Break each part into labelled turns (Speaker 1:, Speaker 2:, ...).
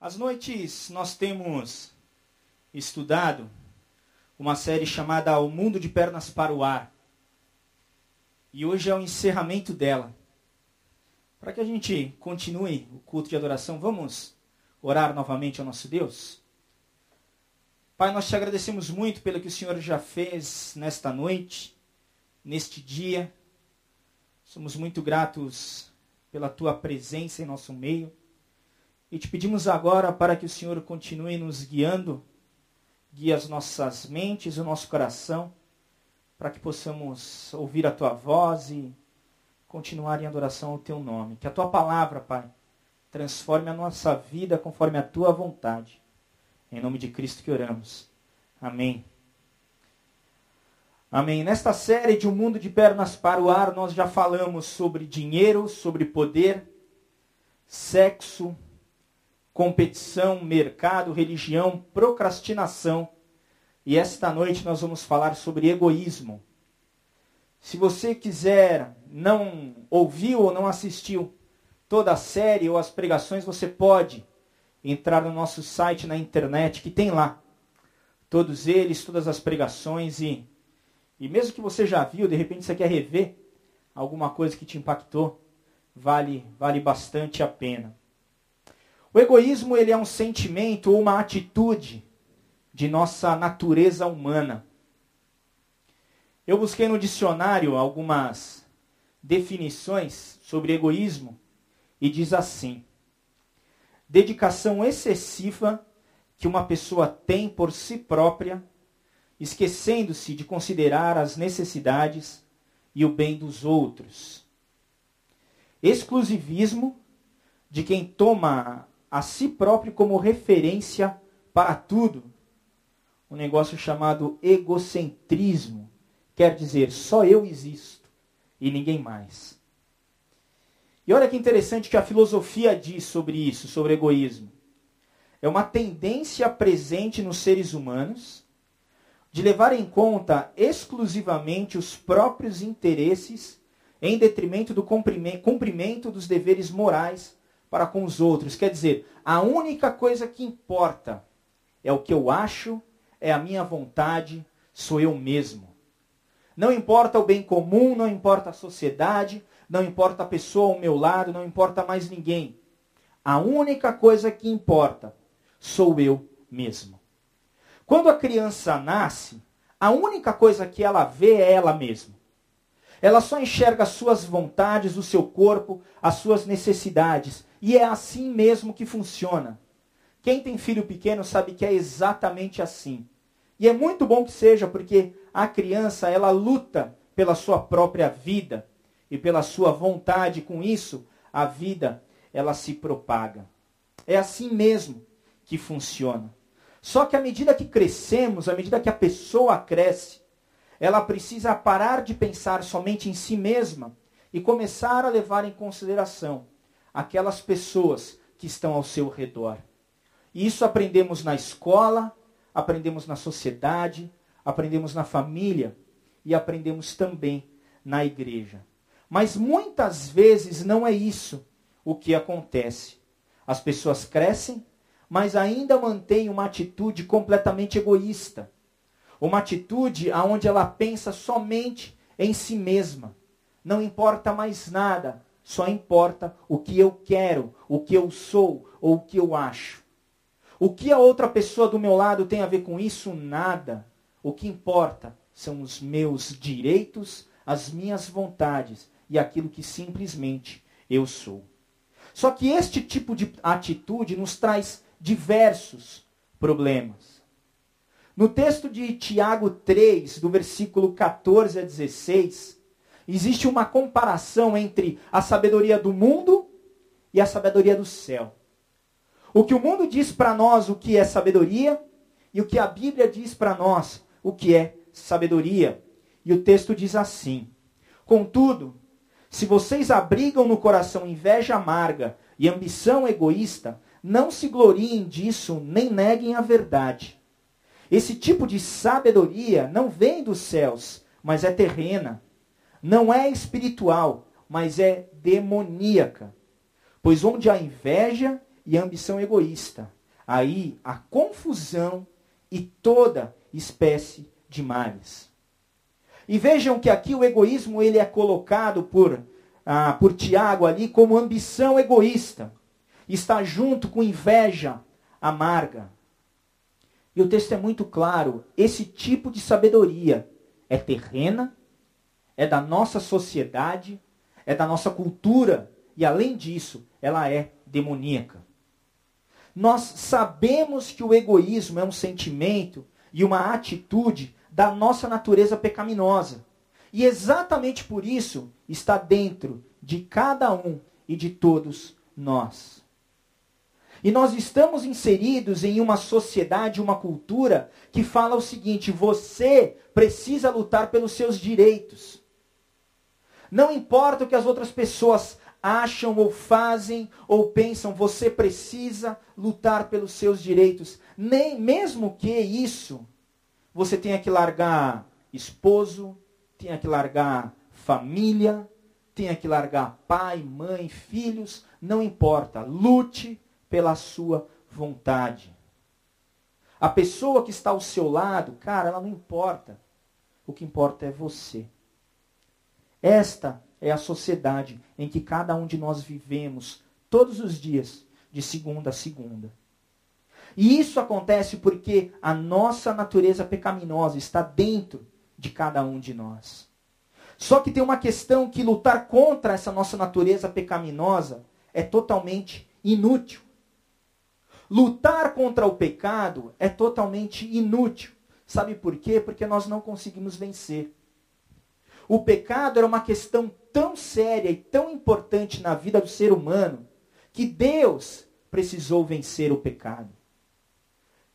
Speaker 1: Às noites nós temos estudado uma série chamada O Mundo de Pernas para o Ar. E hoje é o encerramento dela. Para que a gente continue o culto de adoração, vamos orar novamente ao nosso Deus? Pai, nós te agradecemos muito pelo que o Senhor já fez nesta noite, neste dia. Somos muito gratos pela tua presença em nosso meio. E te pedimos agora para que o Senhor continue nos guiando, guie as nossas mentes, o nosso coração, para que possamos ouvir a tua voz e continuar em adoração ao teu nome. Que a tua palavra, Pai, transforme a nossa vida conforme a tua vontade. Em nome de Cristo que oramos. Amém. Amém. Nesta série de Um Mundo de Pernas para o Ar, nós já falamos sobre dinheiro, sobre poder, sexo, competição, mercado, religião, procrastinação. E esta noite nós vamos falar sobre egoísmo. Se você quiser, não ouviu ou não assistiu toda a série ou as pregações, você pode entrar no nosso site na internet que tem lá todos eles, todas as pregações e e mesmo que você já viu, de repente você quer rever alguma coisa que te impactou, vale vale bastante a pena. O egoísmo ele é um sentimento ou uma atitude de nossa natureza humana. Eu busquei no dicionário algumas definições sobre egoísmo e diz assim: dedicação excessiva que uma pessoa tem por si própria, esquecendo-se de considerar as necessidades e o bem dos outros. Exclusivismo de quem toma a si próprio como referência para tudo. Um negócio chamado egocentrismo. Quer dizer, só eu existo e ninguém mais. E olha que interessante que a filosofia diz sobre isso, sobre egoísmo. É uma tendência presente nos seres humanos de levar em conta exclusivamente os próprios interesses em detrimento do cumprimento dos deveres morais para com os outros. Quer dizer, a única coisa que importa é o que eu acho, é a minha vontade, sou eu mesmo. Não importa o bem comum, não importa a sociedade, não importa a pessoa ao meu lado, não importa mais ninguém. A única coisa que importa sou eu mesmo. Quando a criança nasce, a única coisa que ela vê é ela mesma. Ela só enxerga as suas vontades, o seu corpo, as suas necessidades. E é assim mesmo que funciona. Quem tem filho pequeno sabe que é exatamente assim. E é muito bom que seja, porque a criança, ela luta pela sua própria vida e pela sua vontade. Com isso, a vida, ela se propaga. É assim mesmo que funciona. Só que à medida que crescemos, à medida que a pessoa cresce, ela precisa parar de pensar somente em si mesma e começar a levar em consideração aquelas pessoas que estão ao seu redor. E isso aprendemos na escola, aprendemos na sociedade, aprendemos na família e aprendemos também na igreja. Mas muitas vezes não é isso o que acontece. As pessoas crescem, mas ainda mantêm uma atitude completamente egoísta. Uma atitude onde ela pensa somente em si mesma. Não importa mais nada só importa o que eu quero, o que eu sou ou o que eu acho. O que a outra pessoa do meu lado tem a ver com isso? Nada. O que importa são os meus direitos, as minhas vontades e aquilo que simplesmente eu sou. Só que este tipo de atitude nos traz diversos problemas. No texto de Tiago 3, do versículo 14 a 16, existe uma comparação entre a sabedoria do mundo e a sabedoria do céu. O que o mundo diz para nós o que é sabedoria e o que a Bíblia diz para nós o que é sabedoria. E o texto diz assim: Contudo, se vocês abrigam no coração inveja amarga e ambição egoísta, não se gloriem disso nem neguem a verdade. Esse tipo de sabedoria não vem dos céus, mas é terrena não é espiritual, mas é demoníaca. Pois onde há inveja e ambição egoísta. Aí a confusão e toda espécie de males. E vejam que aqui o egoísmo ele é colocado por, ah, por Tiago ali como ambição egoísta. Está junto com inveja amarga. E o texto é muito claro: esse tipo de sabedoria é terrena, é da nossa sociedade, é da nossa cultura e, além disso, ela é demoníaca. Nós sabemos que o egoísmo é um sentimento e uma atitude da nossa natureza pecaminosa. E exatamente por isso está dentro de cada um e de todos nós. E nós estamos inseridos em uma sociedade, uma cultura que fala o seguinte: você precisa lutar pelos seus direitos. Não importa o que as outras pessoas acham ou fazem ou pensam, você precisa lutar pelos seus direitos. Nem mesmo que isso você tenha que largar esposo, tenha que largar família, tenha que largar pai, mãe, filhos, não importa. Lute pela sua vontade. A pessoa que está ao seu lado, cara, ela não importa. O que importa é você. Esta é a sociedade em que cada um de nós vivemos todos os dias, de segunda a segunda. E isso acontece porque a nossa natureza pecaminosa está dentro de cada um de nós. Só que tem uma questão que lutar contra essa nossa natureza pecaminosa é totalmente inútil. Lutar contra o pecado é totalmente inútil. Sabe por quê? Porque nós não conseguimos vencer. O pecado era uma questão tão séria e tão importante na vida do ser humano que Deus precisou vencer o pecado.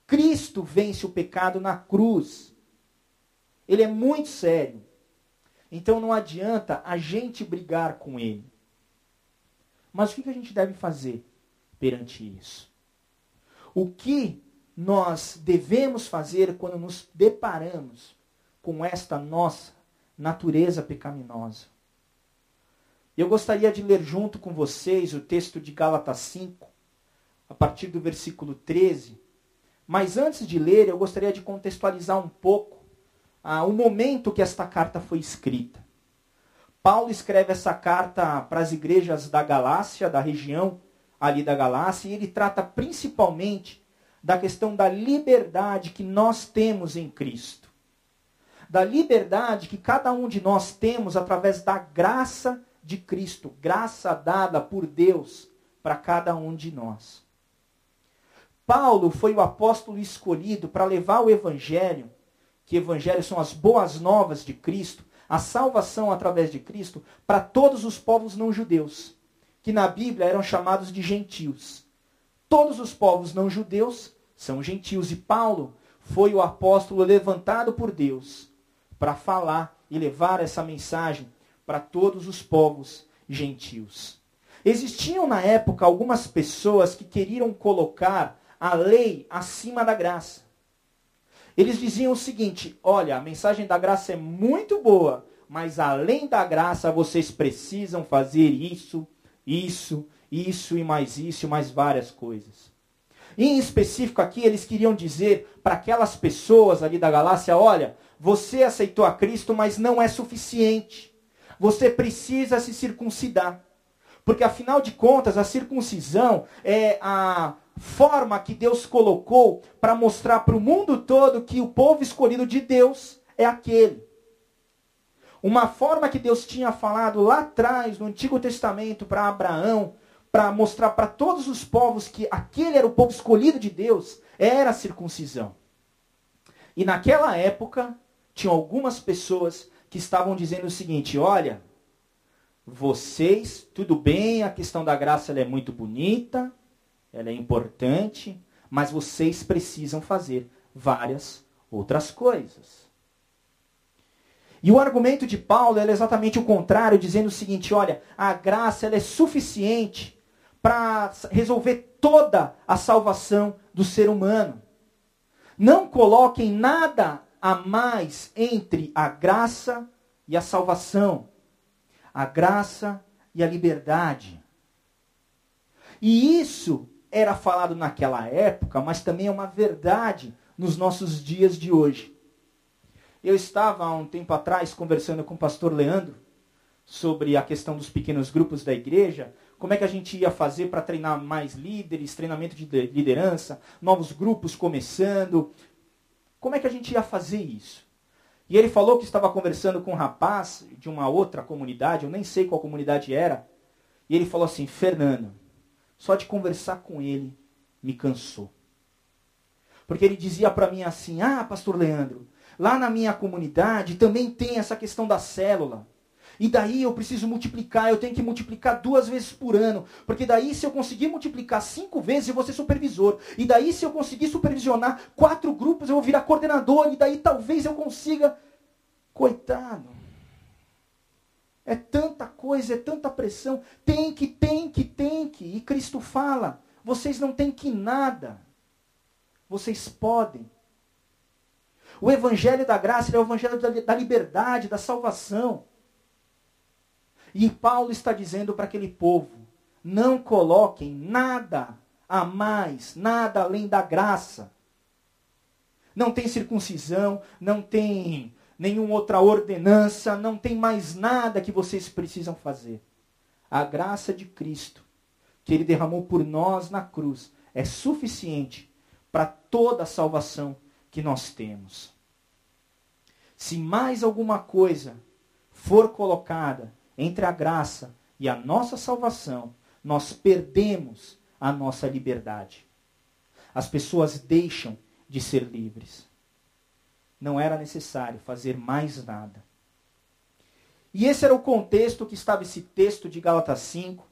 Speaker 1: Cristo vence o pecado na cruz. Ele é muito sério. Então não adianta a gente brigar com ele. Mas o que a gente deve fazer perante isso? O que nós devemos fazer quando nos deparamos com esta nossa natureza pecaminosa? Eu gostaria de ler junto com vocês o texto de Gálatas 5, a partir do versículo 13 mas antes de ler, eu gostaria de contextualizar um pouco ah, o momento que esta carta foi escrita. Paulo escreve essa carta para as igrejas da Galácia, da região ali da Galácia, e ele trata principalmente da questão da liberdade que nós temos em Cristo. Da liberdade que cada um de nós temos através da graça de Cristo, graça dada por Deus para cada um de nós. Paulo foi o apóstolo escolhido para levar o evangelho, que evangelho são as boas novas de Cristo, a salvação através de Cristo, para todos os povos não judeus, que na Bíblia eram chamados de gentios. Todos os povos não judeus são gentios e Paulo foi o apóstolo levantado por Deus para falar e levar essa mensagem para todos os povos gentios. Existiam na época algumas pessoas que queriam colocar a lei acima da graça. Eles diziam o seguinte: olha, a mensagem da graça é muito boa, mas além da graça vocês precisam fazer isso, isso, isso e mais isso e mais várias coisas. Em específico aqui, eles queriam dizer para aquelas pessoas ali da Galácia: olha, você aceitou a Cristo, mas não é suficiente. Você precisa se circuncidar. Porque afinal de contas, a circuncisão é a forma que Deus colocou para mostrar para o mundo todo que o povo escolhido de Deus é aquele. Uma forma que Deus tinha falado lá atrás, no Antigo Testamento, para Abraão, para mostrar para todos os povos que aquele era o povo escolhido de Deus, era a circuncisão. E naquela época, tinha algumas pessoas que estavam dizendo o seguinte: olha, vocês, tudo bem, a questão da graça é muito bonita, ela é importante, mas vocês precisam fazer várias outras coisas. E o argumento de Paulo é exatamente o contrário, dizendo o seguinte: olha, a graça é suficiente para resolver toda a salvação do ser humano. Não coloquem nada a mais entre a graça e a salvação, a graça e a liberdade. E isso era falado naquela época, mas também é uma verdade nos nossos dias de hoje. Eu estava há um tempo atrás conversando com o pastor Leandro sobre a questão dos pequenos grupos da igreja, como é que a gente ia fazer para treinar mais líderes, treinamento de liderança, novos grupos começando. Como é que a gente ia fazer isso? E ele falou que estava conversando com um rapaz de uma outra comunidade, eu nem sei qual comunidade era, e ele falou assim: Fernando, só de conversar com ele me cansou. Porque ele dizia para mim assim: Ah, pastor Leandro, lá na minha comunidade também tem essa questão da célula. E daí eu preciso multiplicar, eu tenho que multiplicar duas vezes por ano. Porque daí, se eu conseguir multiplicar cinco vezes, eu vou ser supervisor. E daí, se eu conseguir supervisionar quatro grupos, eu vou virar coordenador. E daí, talvez eu consiga. Coitado. É tanta coisa, é tanta pressão. Tem que, tem que, tem que. E Cristo fala: vocês não têm que nada. Vocês podem. O evangelho da graça é o evangelho da liberdade, da salvação. E Paulo está dizendo para aquele povo: não coloquem nada a mais, nada além da graça. Não tem circuncisão, não tem nenhuma outra ordenança, não tem mais nada que vocês precisam fazer. A graça de Cristo, que ele derramou por nós na cruz, é suficiente para toda a salvação que nós temos. Se mais alguma coisa for colocada entre a graça e a nossa salvação, nós perdemos a nossa liberdade. As pessoas deixam de ser livres. Não era necessário fazer mais nada. E esse era o contexto que estava esse texto de Gálatas 5.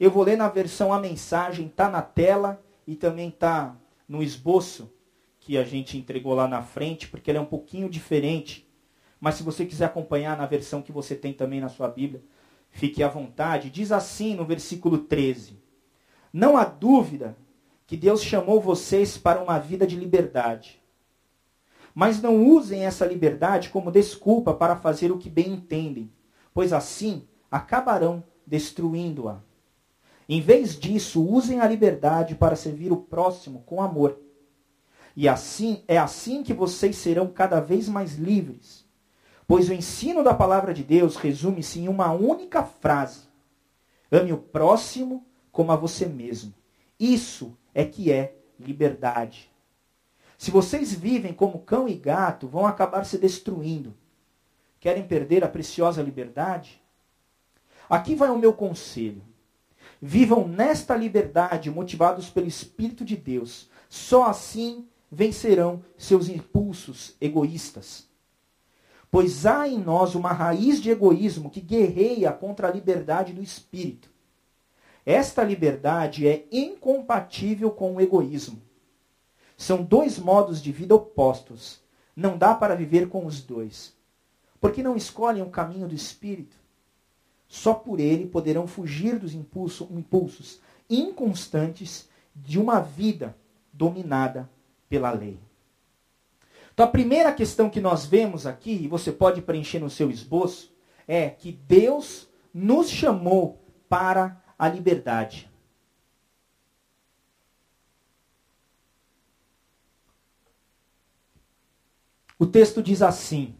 Speaker 1: Eu vou ler na versão a mensagem, está na tela e também está no esboço que a gente entregou lá na frente, porque ele é um pouquinho diferente mas se você quiser acompanhar na versão que você tem também na sua Bíblia, fique à vontade. Diz assim no versículo 13: Não há dúvida que Deus chamou vocês para uma vida de liberdade. Mas não usem essa liberdade como desculpa para fazer o que bem entendem, pois assim acabarão destruindo-a. Em vez disso, usem a liberdade para servir o próximo com amor. E assim é assim que vocês serão cada vez mais livres Pois o ensino da palavra de Deus resume-se em uma única frase: ame o próximo como a você mesmo. Isso é que é liberdade. Se vocês vivem como cão e gato, vão acabar se destruindo. Querem perder a preciosa liberdade? Aqui vai o meu conselho. Vivam nesta liberdade, motivados pelo Espírito de Deus. Só assim vencerão seus impulsos egoístas pois há em nós uma raiz de egoísmo que guerreia contra a liberdade do espírito. Esta liberdade é incompatível com o egoísmo. São dois modos de vida opostos. Não dá para viver com os dois. Porque não escolhem o caminho do espírito? Só por ele poderão fugir dos impulso, impulsos inconstantes de uma vida dominada pela lei. Então a primeira questão que nós vemos aqui, e você pode preencher no seu esboço, é que Deus nos chamou para a liberdade. O texto diz assim: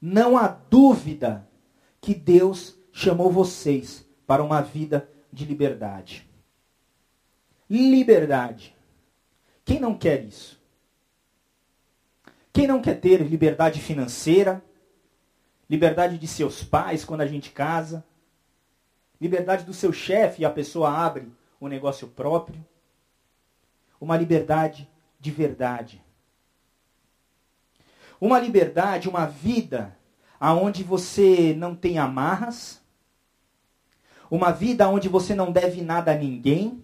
Speaker 1: Não há dúvida que Deus chamou vocês para uma vida de liberdade. Liberdade. Quem não quer isso? Quem não quer ter liberdade financeira, liberdade de seus pais quando a gente casa, liberdade do seu chefe e a pessoa abre o negócio próprio, uma liberdade de verdade. Uma liberdade, uma vida aonde você não tem amarras, uma vida onde você não deve nada a ninguém,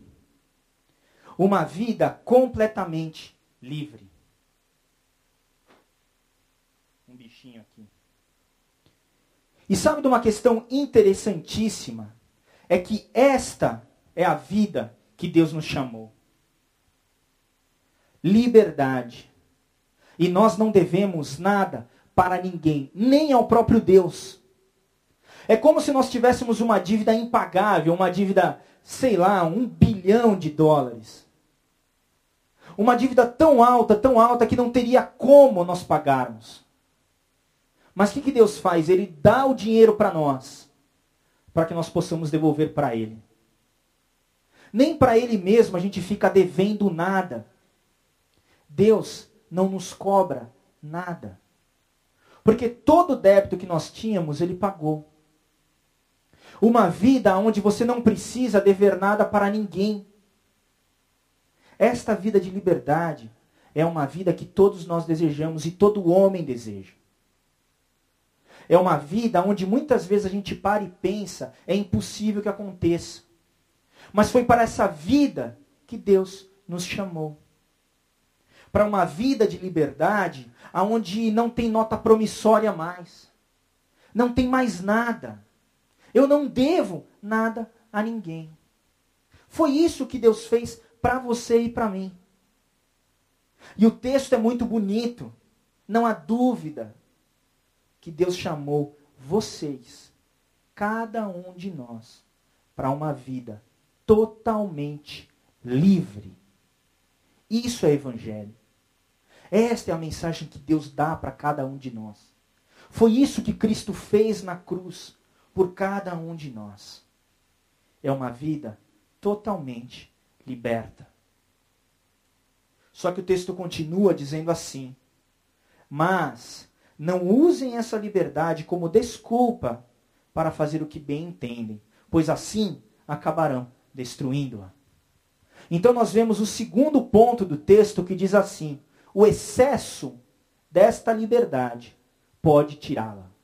Speaker 1: uma vida completamente livre. bichinho aqui. E sabe de uma questão interessantíssima? É que esta é a vida que Deus nos chamou. Liberdade. E nós não devemos nada para ninguém, nem ao próprio Deus. É como se nós tivéssemos uma dívida impagável, uma dívida, sei lá, um bilhão de dólares. Uma dívida tão alta, tão alta, que não teria como nós pagarmos. Mas o que, que Deus faz? Ele dá o dinheiro para nós, para que nós possamos devolver para Ele. Nem para Ele mesmo a gente fica devendo nada. Deus não nos cobra nada. Porque todo débito que nós tínhamos, Ele pagou. Uma vida onde você não precisa dever nada para ninguém. Esta vida de liberdade é uma vida que todos nós desejamos e todo homem deseja. É uma vida onde muitas vezes a gente para e pensa, é impossível que aconteça. Mas foi para essa vida que Deus nos chamou. Para uma vida de liberdade, aonde não tem nota promissória mais. Não tem mais nada. Eu não devo nada a ninguém. Foi isso que Deus fez para você e para mim. E o texto é muito bonito. Não há dúvida que Deus chamou vocês, cada um de nós, para uma vida totalmente livre. Isso é evangelho. Esta é a mensagem que Deus dá para cada um de nós. Foi isso que Cristo fez na cruz por cada um de nós. É uma vida totalmente liberta. Só que o texto continua dizendo assim: Mas não usem essa liberdade como desculpa para fazer o que bem entendem, pois assim acabarão destruindo-a. Então nós vemos o segundo ponto do texto que diz assim: o excesso desta liberdade pode tirá-la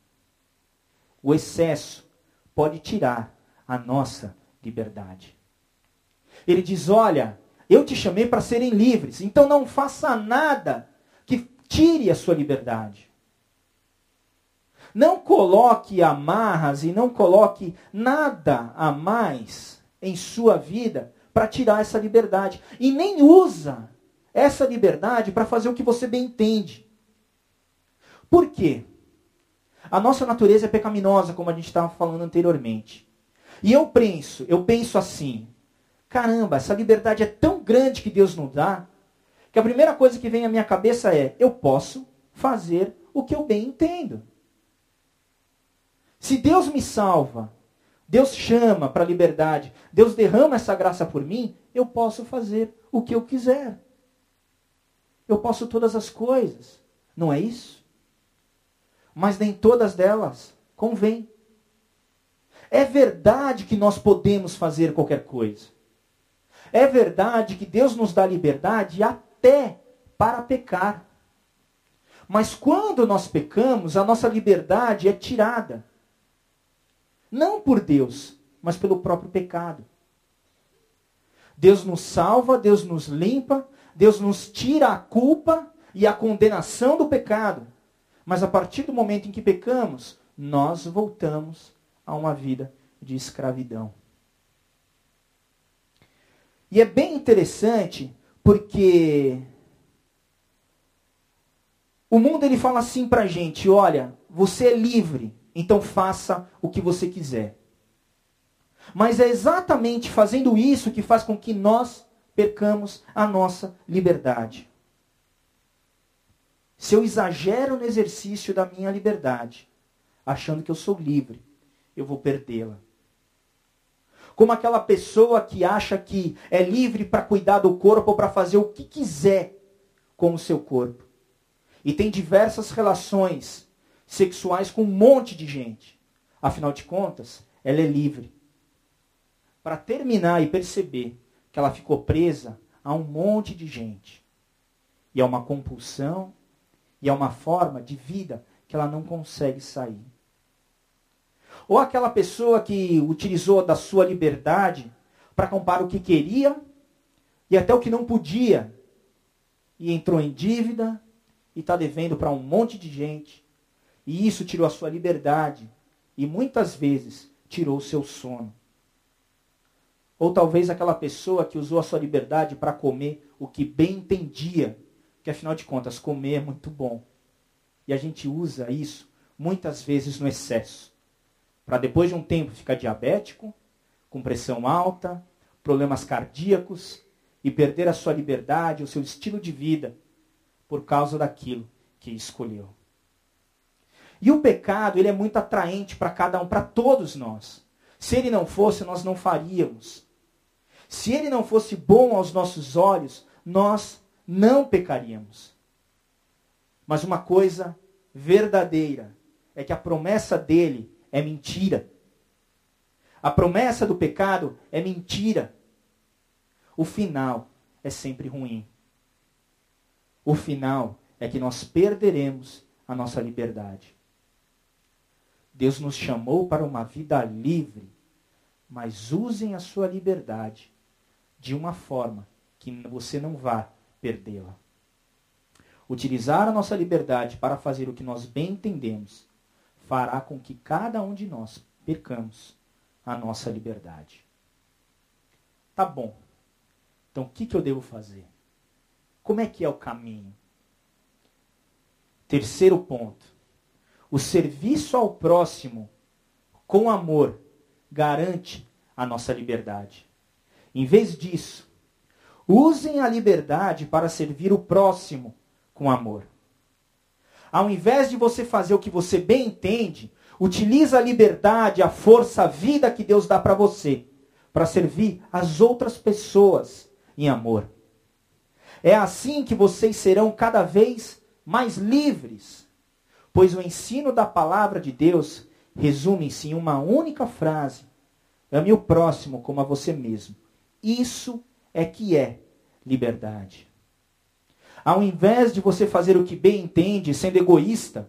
Speaker 1: o excesso pode tirar a nossa liberdade. Ele diz: Olha, eu te chamei para serem livres, então não faça nada que tire a sua liberdade. Não coloque amarras e não coloque nada a mais em sua vida para tirar essa liberdade. E nem usa essa liberdade para fazer o que você bem entende. Por quê? A nossa natureza é pecaminosa, como a gente estava falando anteriormente. E eu penso, eu penso assim, caramba, essa liberdade é tão grande que Deus nos dá, que a primeira coisa que vem à minha cabeça é, eu posso fazer o que eu bem entendo. Se Deus me salva, Deus chama para a liberdade, Deus derrama essa graça por mim, eu posso fazer o que eu quiser. Eu posso todas as coisas. Não é isso? mas nem todas delas convêm. É verdade que nós podemos fazer qualquer coisa. É verdade que Deus nos dá liberdade até para pecar. Mas quando nós pecamos, a nossa liberdade é tirada. Não por Deus, mas pelo próprio pecado. Deus nos salva, Deus nos limpa, Deus nos tira a culpa e a condenação do pecado. Mas a partir do momento em que pecamos, nós voltamos a uma vida de escravidão. E é bem interessante porque o mundo ele fala assim pra gente, olha, você é livre, então faça o que você quiser. Mas é exatamente fazendo isso que faz com que nós percamos a nossa liberdade. Se eu exagero no exercício da minha liberdade, achando que eu sou livre, eu vou perdê-la. Como aquela pessoa que acha que é livre para cuidar do corpo ou para fazer o que quiser com o seu corpo. E tem diversas relações sexuais com um monte de gente. Afinal de contas, ela é livre. Para terminar e perceber que ela ficou presa a um monte de gente. E é uma compulsão, e é uma forma de vida que ela não consegue sair. Ou aquela pessoa que utilizou da sua liberdade para comprar o que queria e até o que não podia. E entrou em dívida e está devendo para um monte de gente. E isso tirou a sua liberdade e muitas vezes tirou o seu sono. Ou talvez aquela pessoa que usou a sua liberdade para comer o que bem entendia que afinal de contas comer é muito bom. E a gente usa isso muitas vezes no excesso. Para depois de um tempo ficar diabético, com pressão alta, problemas cardíacos e perder a sua liberdade, o seu estilo de vida, por causa daquilo que escolheu. E o pecado, ele é muito atraente para cada um, para todos nós. Se ele não fosse, nós não faríamos. Se ele não fosse bom aos nossos olhos, nós não pecaríamos. Mas uma coisa verdadeira é que a promessa dele é mentira. A promessa do pecado é mentira. O final é sempre ruim. O final é que nós perderemos a nossa liberdade. Deus nos chamou para uma vida livre, mas usem a sua liberdade de uma forma que você não vá perdê-la. Utilizar a nossa liberdade para fazer o que nós bem entendemos fará com que cada um de nós percamos a nossa liberdade. Tá bom. Então o que, que eu devo fazer? Como é que é o caminho? Terceiro ponto. O serviço ao próximo com amor garante a nossa liberdade. Em vez disso, usem a liberdade para servir o próximo com amor. Ao invés de você fazer o que você bem entende, utiliza a liberdade, a força, a vida que Deus dá para você, para servir as outras pessoas em amor. É assim que vocês serão cada vez mais livres, pois o ensino da palavra de Deus resume-se em uma única frase: ame o próximo como a você mesmo. Isso é que é liberdade. Ao invés de você fazer o que bem entende, sendo egoísta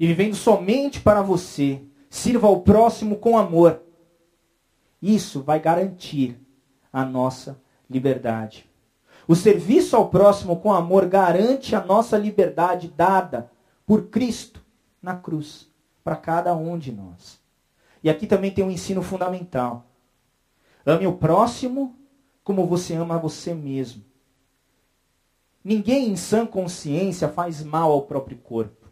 Speaker 1: e vivendo somente para você, sirva ao próximo com amor. Isso vai garantir a nossa liberdade. O serviço ao próximo com amor garante a nossa liberdade dada por Cristo na cruz para cada um de nós. E aqui também tem um ensino fundamental. Ame o próximo como você ama você mesmo. Ninguém em sã consciência faz mal ao próprio corpo.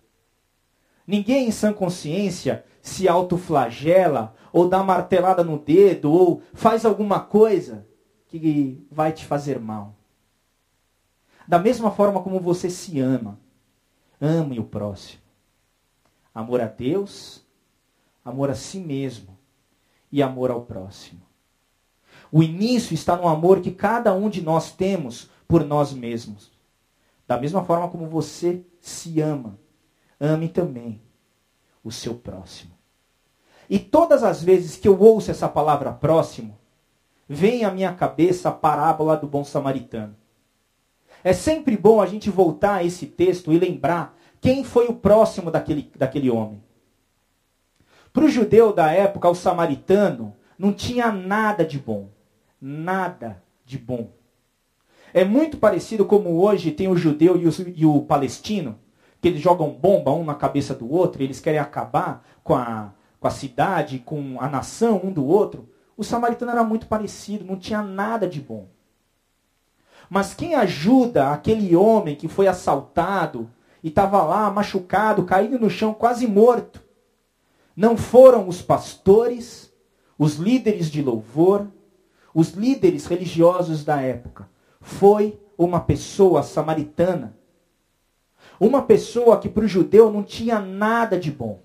Speaker 1: Ninguém em sã consciência se autoflagela ou dá martelada no dedo ou faz alguma coisa que vai te fazer mal. Da mesma forma como você se ama, ame o próximo. Amor a Deus, amor a si mesmo e amor ao próximo. O início está no amor que cada um de nós temos por nós mesmos. Da mesma forma como você se ama, ame também o seu próximo. E todas as vezes que eu ouço essa palavra próximo, vem à minha cabeça a parábola do bom samaritano. É sempre bom a gente voltar a esse texto e lembrar quem foi o próximo daquele, daquele homem. Para o judeu da época, o samaritano não tinha nada de bom. Nada de bom. É muito parecido como hoje tem o judeu e o, e o palestino, que eles jogam bomba um na cabeça do outro, eles querem acabar com a, com a cidade, com a nação um do outro. O samaritano era muito parecido, não tinha nada de bom. Mas quem ajuda aquele homem que foi assaltado e estava lá machucado, caído no chão, quase morto, não foram os pastores, os líderes de louvor, os líderes religiosos da época foi uma pessoa samaritana. Uma pessoa que para o judeu não tinha nada de bom.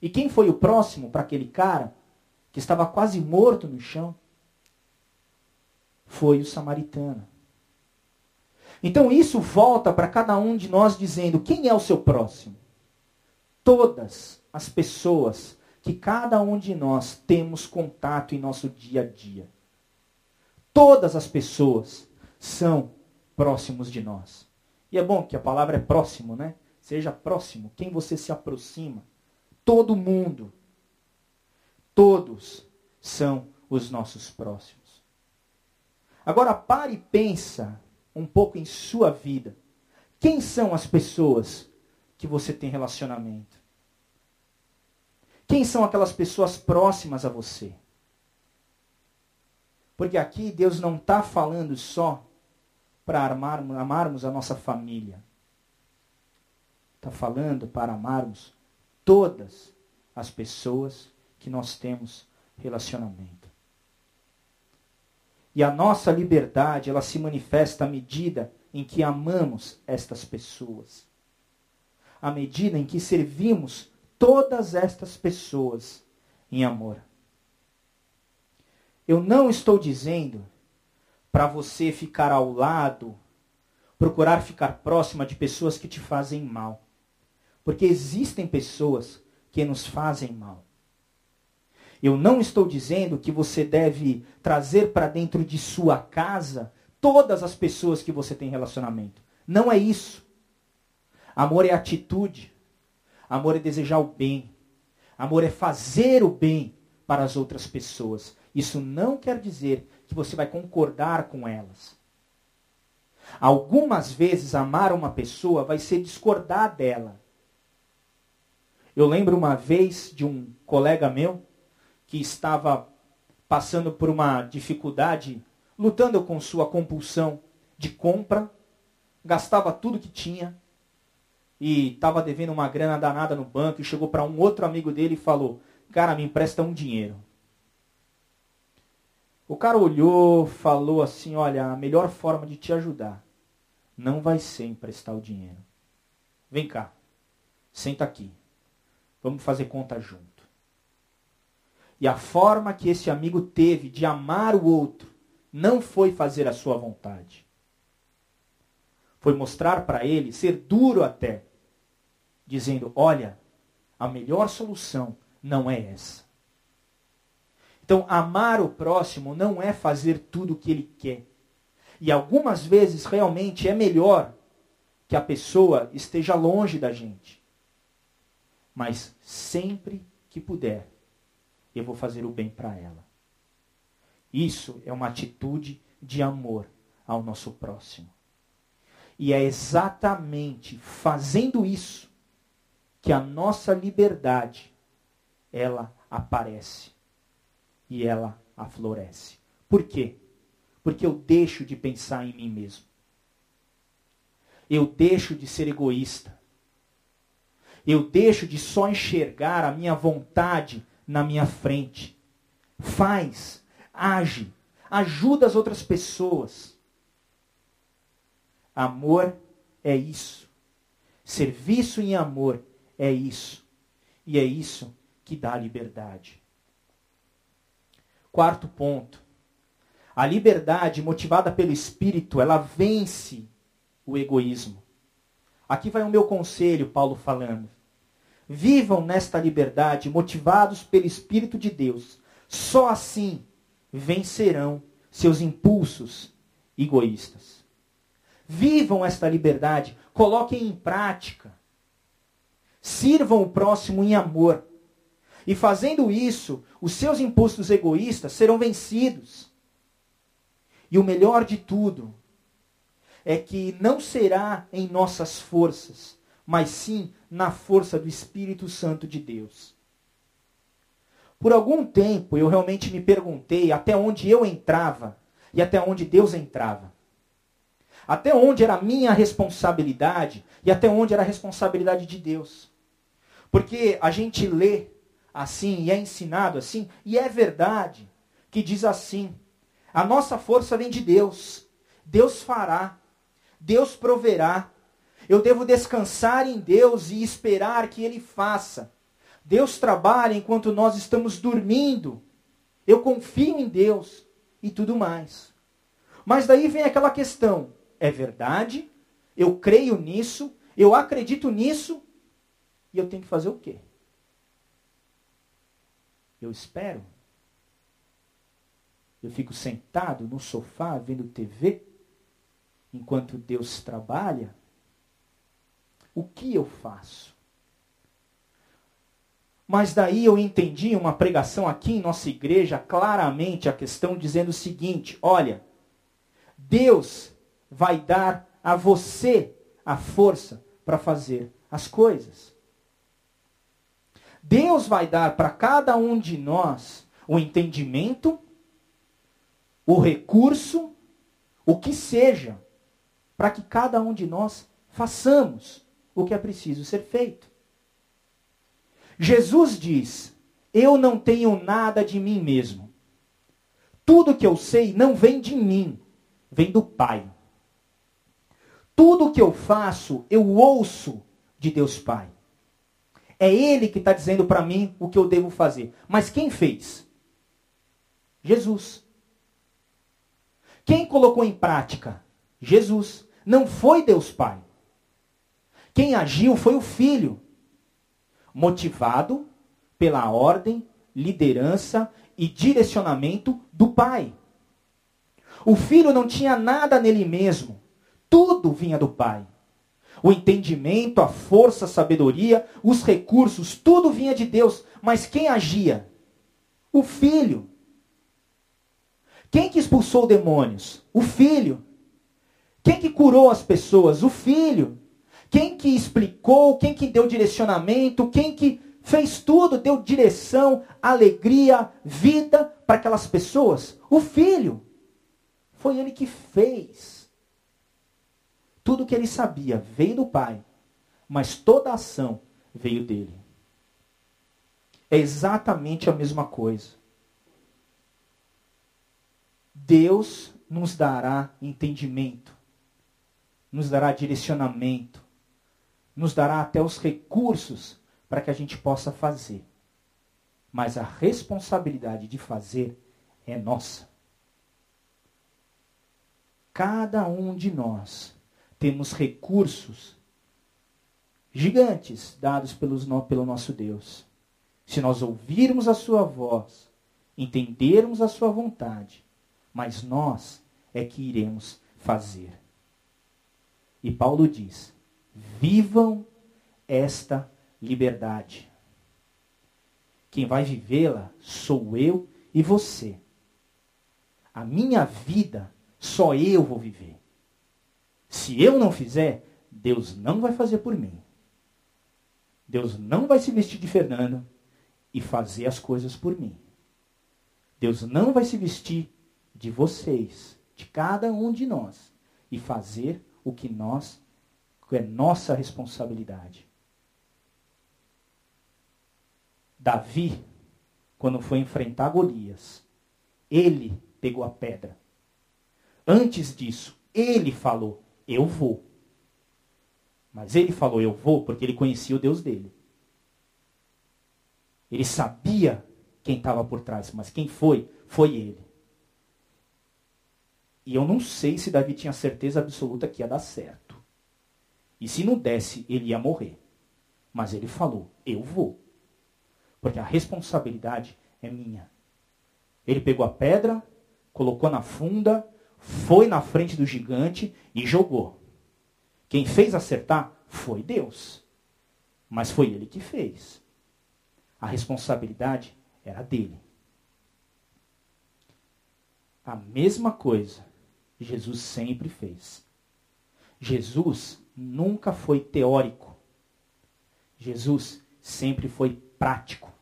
Speaker 1: E quem foi o próximo para aquele cara que estava quase morto no chão? Foi o samaritano. Então isso volta para cada um de nós dizendo: quem é o seu próximo? Todas as pessoas que cada um de nós temos contato em nosso dia a dia. Todas as pessoas são próximos de nós. E é bom que a palavra é próximo, né? Seja próximo, quem você se aproxima. Todo mundo. Todos são os nossos próximos. Agora pare e pensa um pouco em sua vida. Quem são as pessoas que você tem relacionamento? Quem são aquelas pessoas próximas a você? Porque aqui Deus não está falando só para amarmos a nossa família. Está falando para amarmos todas as pessoas que nós temos relacionamento. E a nossa liberdade, ela se manifesta à medida em que amamos estas pessoas. À medida em que servimos todas estas pessoas em amor. Eu não estou dizendo para você ficar ao lado, procurar ficar próxima de pessoas que te fazem mal. Porque existem pessoas que nos fazem mal. Eu não estou dizendo que você deve trazer para dentro de sua casa todas as pessoas que você tem relacionamento. Não é isso. Amor é atitude. Amor é desejar o bem. Amor é fazer o bem para as outras pessoas. Isso não quer dizer que você vai concordar com elas. Algumas vezes amar uma pessoa vai ser discordar dela. Eu lembro uma vez de um colega meu que estava passando por uma dificuldade, lutando com sua compulsão de compra, gastava tudo que tinha e estava devendo uma grana danada no banco e chegou para um outro amigo dele e falou: Cara, me empresta um dinheiro. O cara olhou, falou assim: Olha, a melhor forma de te ajudar não vai ser emprestar o dinheiro. Vem cá, senta aqui. Vamos fazer conta junto. E a forma que esse amigo teve de amar o outro não foi fazer a sua vontade. Foi mostrar para ele, ser duro até, dizendo: olha, a melhor solução não é essa. Então, amar o próximo não é fazer tudo o que ele quer. E algumas vezes realmente é melhor que a pessoa esteja longe da gente. Mas sempre que puder, eu vou fazer o bem para ela. Isso é uma atitude de amor ao nosso próximo. E é exatamente fazendo isso que a nossa liberdade ela aparece e ela aflorece. Por quê? Porque eu deixo de pensar em mim mesmo. Eu deixo de ser egoísta. Eu deixo de só enxergar a minha vontade na minha frente. Faz, age, ajuda as outras pessoas. Amor é isso. Serviço em amor é isso. E é isso que dá liberdade. Quarto ponto. A liberdade motivada pelo espírito, ela vence o egoísmo. Aqui vai o meu conselho, Paulo falando. Vivam nesta liberdade, motivados pelo Espírito de Deus. Só assim vencerão seus impulsos egoístas. Vivam esta liberdade, coloquem em prática. Sirvam o próximo em amor. E fazendo isso, os seus impulsos egoístas serão vencidos. E o melhor de tudo é que não será em nossas forças, mas sim na força do Espírito Santo de Deus. Por algum tempo eu realmente me perguntei até onde eu entrava e até onde Deus entrava. Até onde era minha responsabilidade e até onde era a responsabilidade de Deus. Porque a gente lê assim e é ensinado assim, e é verdade que diz assim: a nossa força vem de Deus. Deus fará, Deus proverá, eu devo descansar em Deus e esperar que Ele faça. Deus trabalha enquanto nós estamos dormindo. Eu confio em Deus e tudo mais. Mas daí vem aquela questão: é verdade? Eu creio nisso? Eu acredito nisso? E eu tenho que fazer o quê? Eu espero? Eu fico sentado no sofá vendo TV enquanto Deus trabalha? O que eu faço? Mas daí eu entendi uma pregação aqui em nossa igreja, claramente a questão dizendo o seguinte: olha, Deus vai dar a você a força para fazer as coisas. Deus vai dar para cada um de nós o entendimento, o recurso, o que seja, para que cada um de nós façamos o que é preciso ser feito. Jesus diz: Eu não tenho nada de mim mesmo. Tudo que eu sei não vem de mim, vem do Pai. Tudo que eu faço, eu ouço de Deus Pai. É Ele que está dizendo para mim o que eu devo fazer. Mas quem fez? Jesus. Quem colocou em prática? Jesus. Não foi Deus Pai. Quem agiu foi o Filho, motivado pela ordem, liderança e direcionamento do Pai. O Filho não tinha nada nele mesmo, tudo vinha do Pai. O entendimento, a força, a sabedoria, os recursos, tudo vinha de Deus. Mas quem agia? O filho. Quem que expulsou demônios? O filho. Quem que curou as pessoas? O filho. Quem que explicou? Quem que deu direcionamento? Quem que fez tudo, deu direção, alegria, vida para aquelas pessoas? O filho. Foi ele que fez. Tudo que ele sabia veio do Pai, mas toda a ação veio dele. É exatamente a mesma coisa. Deus nos dará entendimento, nos dará direcionamento, nos dará até os recursos para que a gente possa fazer. Mas a responsabilidade de fazer é nossa. Cada um de nós temos recursos gigantes dados pelos, pelo nosso Deus. Se nós ouvirmos a sua voz, entendermos a sua vontade, mas nós é que iremos fazer. E Paulo diz: vivam esta liberdade. Quem vai vivê-la sou eu e você. A minha vida só eu vou viver. Se eu não fizer, Deus não vai fazer por mim. Deus não vai se vestir de Fernando e fazer as coisas por mim. Deus não vai se vestir de vocês, de cada um de nós, e fazer o que nós, que é nossa responsabilidade. Davi, quando foi enfrentar Golias, ele pegou a pedra. Antes disso, ele falou: eu vou. Mas ele falou eu vou porque ele conhecia o Deus dele. Ele sabia quem estava por trás, mas quem foi, foi ele. E eu não sei se Davi tinha certeza absoluta que ia dar certo. E se não desse, ele ia morrer. Mas ele falou: Eu vou. Porque a responsabilidade é minha. Ele pegou a pedra, colocou na funda, foi na frente do gigante e jogou. Quem fez acertar foi Deus. Mas foi ele que fez. A responsabilidade era dele. A mesma coisa Jesus sempre fez. Jesus nunca foi teórico. Jesus sempre foi prático.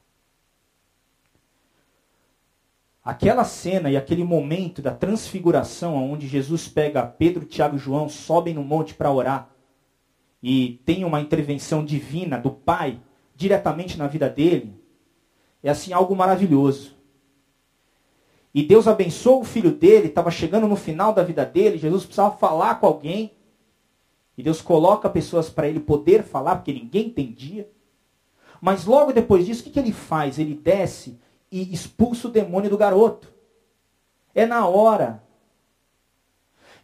Speaker 1: Aquela cena e aquele momento da transfiguração, onde Jesus pega Pedro, Tiago e João, sobem no monte para orar, e tem uma intervenção divina do Pai diretamente na vida dele, é assim algo maravilhoso. E Deus abençoou o filho dele, estava chegando no final da vida dele, Jesus precisava falar com alguém. E Deus coloca pessoas para ele poder falar, porque ninguém entendia. Mas logo depois disso, o que, que ele faz? Ele desce e expulsa o demônio do garoto. É na hora.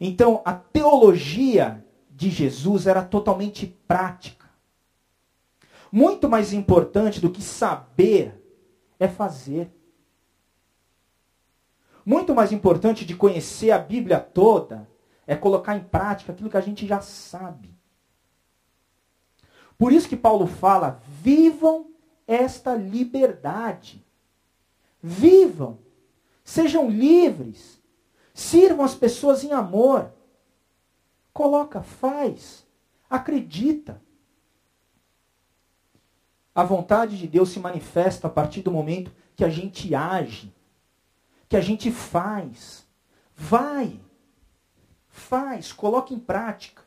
Speaker 1: Então, a teologia de Jesus era totalmente prática. Muito mais importante do que saber é fazer. Muito mais importante de conhecer a Bíblia toda é colocar em prática aquilo que a gente já sabe. Por isso que Paulo fala: vivam esta liberdade. Vivam, sejam livres, sirvam as pessoas em amor. Coloca, faz, acredita. A vontade de Deus se manifesta a partir do momento que a gente age, que a gente faz. Vai, faz, coloca em prática.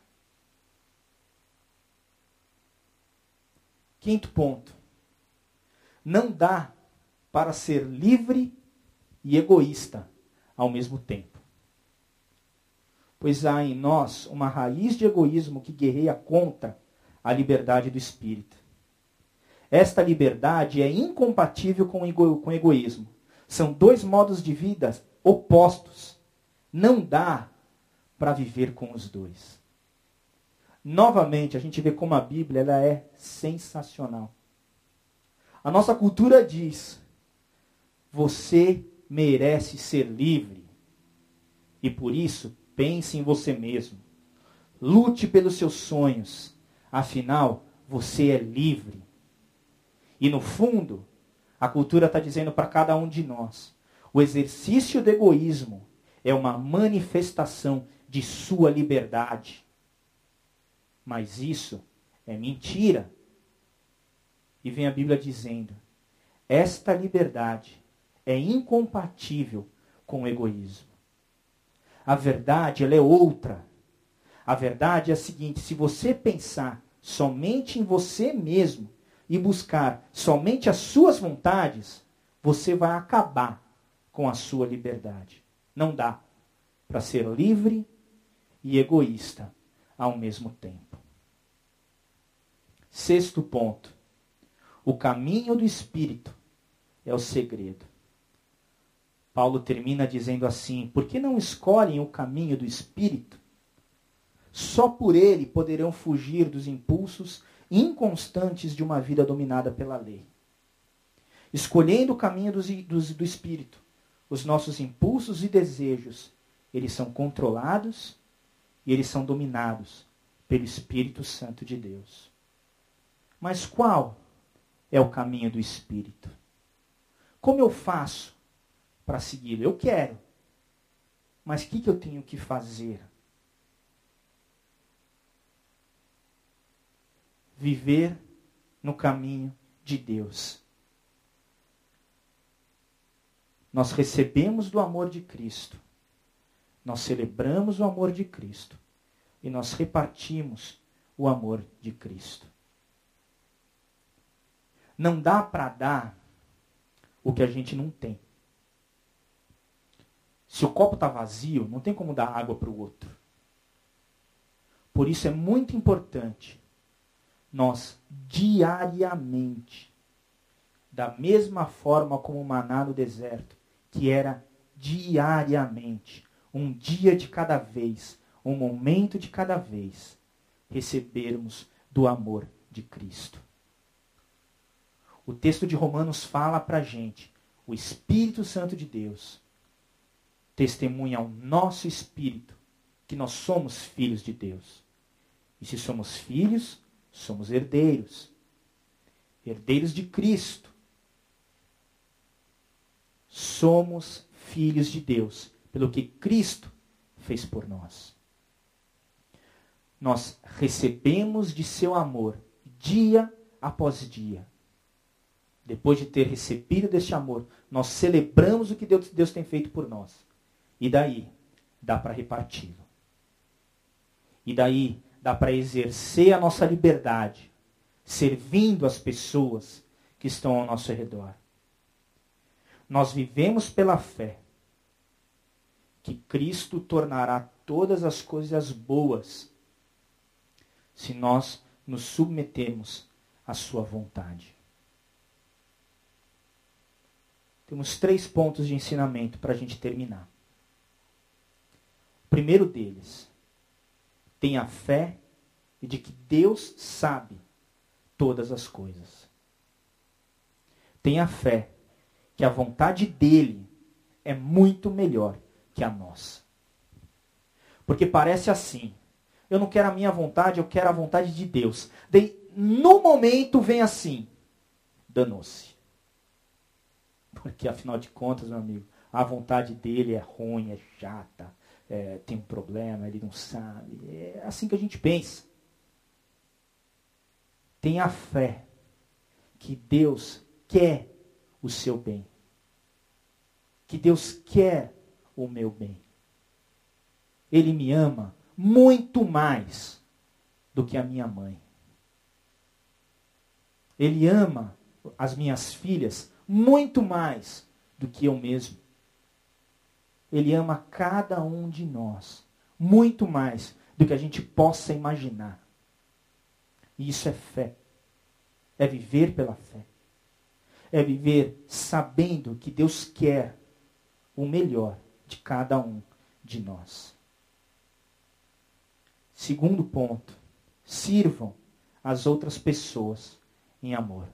Speaker 1: Quinto ponto. Não dá para ser livre e egoísta ao mesmo tempo. Pois há em nós uma raiz de egoísmo que guerreia contra a liberdade do espírito. Esta liberdade é incompatível com o egoísmo. São dois modos de vida opostos. Não dá para viver com os dois. Novamente, a gente vê como a Bíblia ela é sensacional. A nossa cultura diz: você merece ser livre. E por isso, pense em você mesmo. Lute pelos seus sonhos. Afinal, você é livre. E no fundo, a cultura está dizendo para cada um de nós: o exercício do egoísmo é uma manifestação de sua liberdade. Mas isso é mentira. E vem a Bíblia dizendo: esta liberdade é incompatível com o egoísmo. A verdade, ela é outra. A verdade é a seguinte: se você pensar somente em você mesmo e buscar somente as suas vontades, você vai acabar com a sua liberdade. Não dá para ser livre e egoísta ao mesmo tempo. Sexto ponto. O caminho do Espírito é o segredo. Paulo termina dizendo assim: Por que não escolhem o caminho do Espírito? Só por ele poderão fugir dos impulsos inconstantes de uma vida dominada pela lei. Escolhendo o caminho do, do, do Espírito, os nossos impulsos e desejos, eles são controlados e eles são dominados pelo Espírito Santo de Deus. Mas qual é o caminho do Espírito? Como eu faço para segui-lo? Eu quero. Mas o que, que eu tenho que fazer? Viver no caminho de Deus. Nós recebemos do amor de Cristo. Nós celebramos o amor de Cristo. E nós repartimos o amor de Cristo. Não dá para dar o que a gente não tem. Se o copo está vazio, não tem como dar água para o outro. Por isso é muito importante nós diariamente, da mesma forma como o maná no deserto, que era diariamente, um dia de cada vez, um momento de cada vez, recebermos do amor de Cristo. O texto de Romanos fala para a gente, o Espírito Santo de Deus testemunha ao nosso espírito que nós somos filhos de Deus. E se somos filhos, somos herdeiros. Herdeiros de Cristo. Somos filhos de Deus, pelo que Cristo fez por nós. Nós recebemos de seu amor dia após dia. Depois de ter recebido deste amor, nós celebramos o que Deus, Deus tem feito por nós. E daí dá para reparti-lo. E daí dá para exercer a nossa liberdade, servindo as pessoas que estão ao nosso redor. Nós vivemos pela fé que Cristo tornará todas as coisas boas se nós nos submetemos à sua vontade. Temos três pontos de ensinamento para a gente terminar. O primeiro deles, tenha fé de que Deus sabe todas as coisas. Tenha fé que a vontade dele é muito melhor que a nossa. Porque parece assim. Eu não quero a minha vontade, eu quero a vontade de Deus. Daí, no momento, vem assim: danou-se. Porque, afinal de contas, meu amigo, a vontade dele é ruim, é chata, é, tem um problema, ele não sabe. É assim que a gente pensa. Tenha fé que Deus quer o seu bem. Que Deus quer o meu bem. Ele me ama muito mais do que a minha mãe. Ele ama as minhas filhas muito mais do que eu mesmo. Ele ama cada um de nós muito mais do que a gente possa imaginar. E isso é fé. É viver pela fé. É viver sabendo que Deus quer o melhor de cada um de nós. Segundo ponto, sirvam as outras pessoas em amor.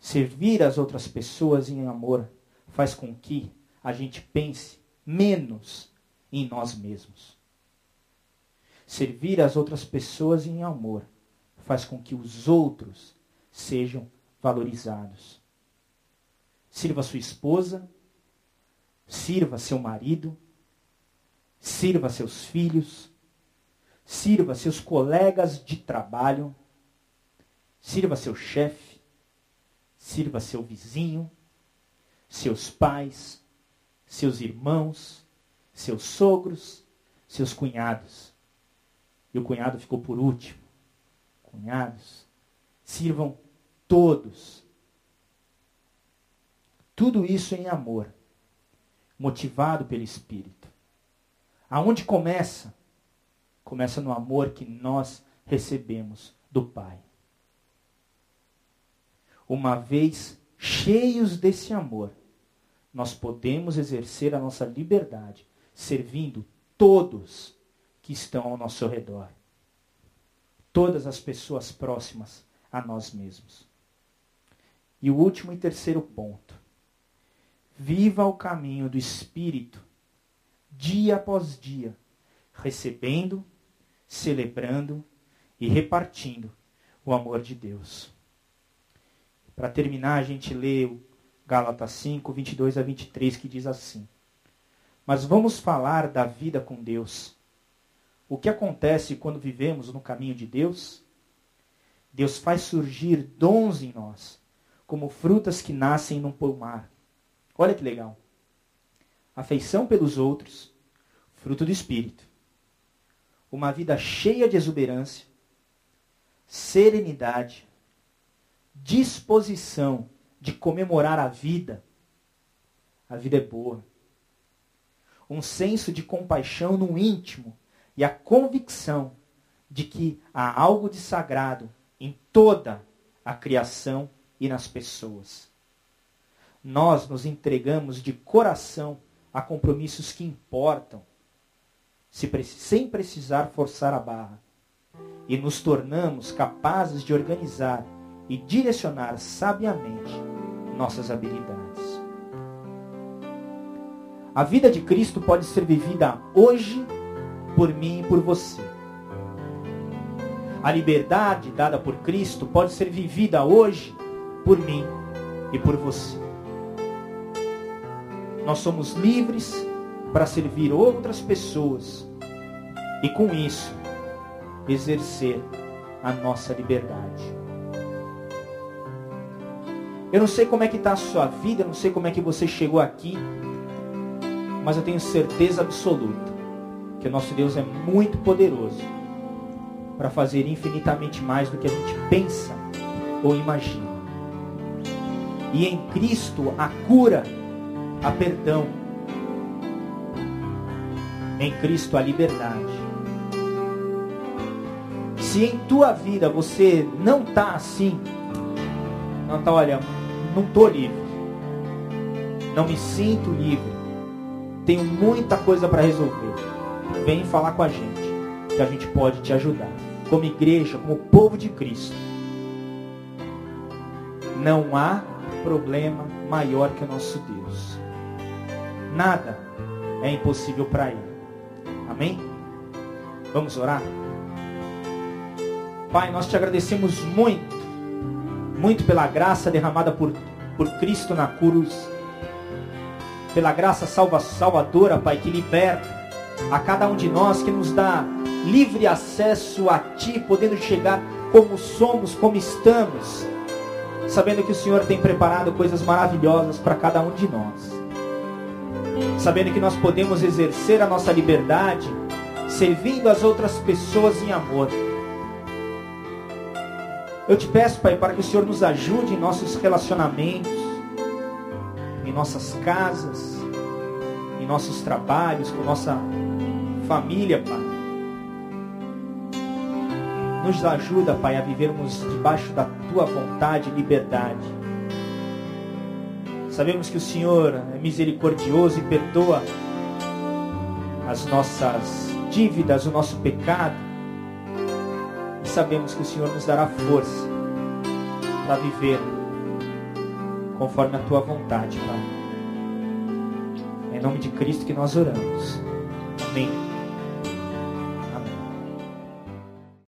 Speaker 1: Servir as outras pessoas em amor faz com que a gente pense menos em nós mesmos. Servir as outras pessoas em amor faz com que os outros sejam valorizados. Sirva sua esposa, sirva seu marido, sirva seus filhos, sirva seus colegas de trabalho, sirva seu chefe, sirva seu vizinho, seus pais, seus irmãos, seus sogros, seus cunhados. E o cunhado ficou por último. Cunhados, sirvam todos. Tudo isso em amor, motivado pelo Espírito. Aonde começa? Começa no amor que nós recebemos do Pai. Uma vez cheios desse amor, nós podemos exercer a nossa liberdade, servindo todos que estão ao nosso redor. Todas as pessoas próximas a nós mesmos. E o último e terceiro ponto. Viva o caminho do Espírito, dia após dia, recebendo, celebrando e repartindo o amor de Deus. Para terminar, a gente lê o Gálatas 5, 22 a 23, que diz assim: Mas vamos falar da vida com Deus. O que acontece quando vivemos no caminho de Deus? Deus faz surgir dons em nós, como frutas que nascem num pomar. Olha que legal. Afeição pelos outros, fruto do Espírito. Uma vida cheia de exuberância, serenidade, disposição de comemorar a vida, a vida é boa. Um senso de compaixão no íntimo e a convicção de que há algo de sagrado em toda a criação e nas pessoas. Nós nos entregamos de coração a compromissos que importam, sem precisar forçar a barra, e nos tornamos capazes de organizar e direcionar sabiamente nossas habilidades. A vida de Cristo pode ser vivida hoje por mim e por você. A liberdade dada por Cristo pode ser vivida hoje por mim e por você. Nós somos livres para servir outras pessoas e com isso exercer a nossa liberdade. Eu não sei como é que está a sua vida, eu não sei como é que você chegou aqui, mas eu tenho certeza absoluta que o nosso Deus é muito poderoso para fazer infinitamente mais do que a gente pensa ou imagina. E em Cristo a cura, a perdão. Em Cristo a liberdade. Se em tua vida você não está assim, não está, olha, não estou livre. Não me sinto livre. Tenho muita coisa para resolver. Vem falar com a gente, que a gente pode te ajudar. Como igreja, como povo de Cristo. Não há problema maior que o nosso Deus. Nada é impossível para Ele. Amém? Vamos orar? Pai, nós te agradecemos muito muito pela graça derramada por, por Cristo na cruz, pela graça salva, salvadora, Pai, que liberta a cada um de nós, que nos dá livre acesso a Ti, podendo chegar como somos, como estamos, sabendo que o Senhor tem preparado coisas maravilhosas para cada um de nós, sabendo que nós podemos exercer a nossa liberdade, servindo as outras pessoas em amor eu te peço, Pai, para que o Senhor nos ajude em nossos relacionamentos, em nossas casas, nossos trabalhos, com nossa família, Pai. Nos ajuda, Pai, a vivermos debaixo da tua vontade e liberdade. Sabemos que o Senhor é misericordioso e perdoa as nossas dívidas, o nosso pecado. E sabemos que o Senhor nos dará força para viver conforme a tua vontade, Pai. É em nome de Cristo que nós oramos. Amém.